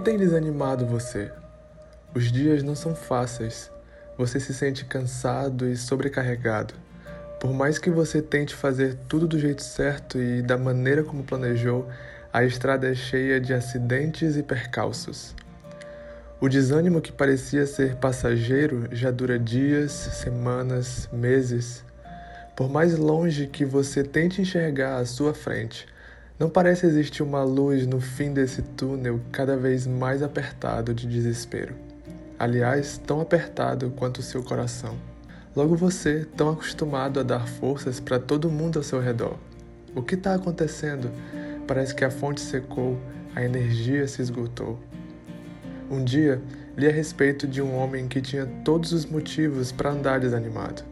tem desanimado você? Os dias não são fáceis. Você se sente cansado e sobrecarregado. Por mais que você tente fazer tudo do jeito certo e da maneira como planejou, a estrada é cheia de acidentes e percalços. O desânimo que parecia ser passageiro já dura dias, semanas, meses. Por mais longe que você tente enxergar à sua frente, não parece existir uma luz no fim desse túnel cada vez mais apertado de desespero aliás, tão apertado quanto o seu coração. Logo você, tão acostumado a dar forças para todo mundo ao seu redor. O que está acontecendo? Parece que a fonte secou, a energia se esgotou. Um dia, li a respeito de um homem que tinha todos os motivos para andar desanimado.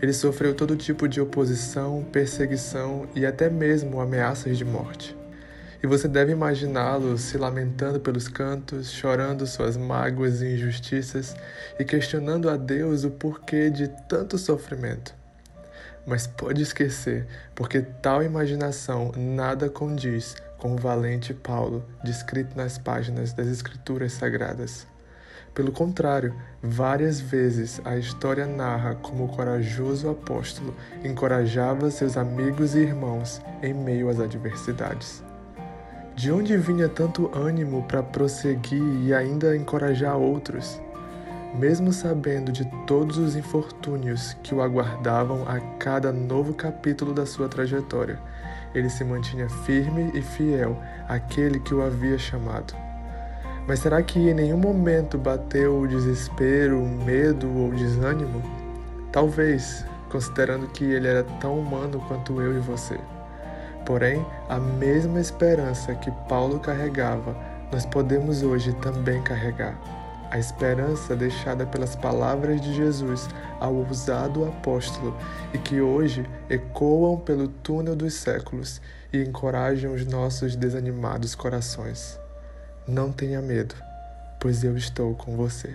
Ele sofreu todo tipo de oposição, perseguição e até mesmo ameaças de morte e você deve imaginá-lo se lamentando pelos cantos, chorando suas mágoas e injustiças e questionando a Deus o porquê de tanto sofrimento. Mas pode esquecer, porque tal imaginação nada condiz com o valente Paulo descrito nas páginas das Escrituras Sagradas. Pelo contrário, várias vezes a história narra como o corajoso apóstolo encorajava seus amigos e irmãos em meio às adversidades. De onde vinha tanto ânimo para prosseguir e ainda encorajar outros? Mesmo sabendo de todos os infortúnios que o aguardavam a cada novo capítulo da sua trajetória, ele se mantinha firme e fiel àquele que o havia chamado. Mas será que em nenhum momento bateu o desespero, o medo ou desânimo? Talvez, considerando que ele era tão humano quanto eu e você. Porém, a mesma esperança que Paulo carregava, nós podemos hoje também carregar. A esperança deixada pelas palavras de Jesus ao ousado apóstolo e que hoje ecoam pelo túnel dos séculos e encorajam os nossos desanimados corações. Não tenha medo, pois eu estou com você.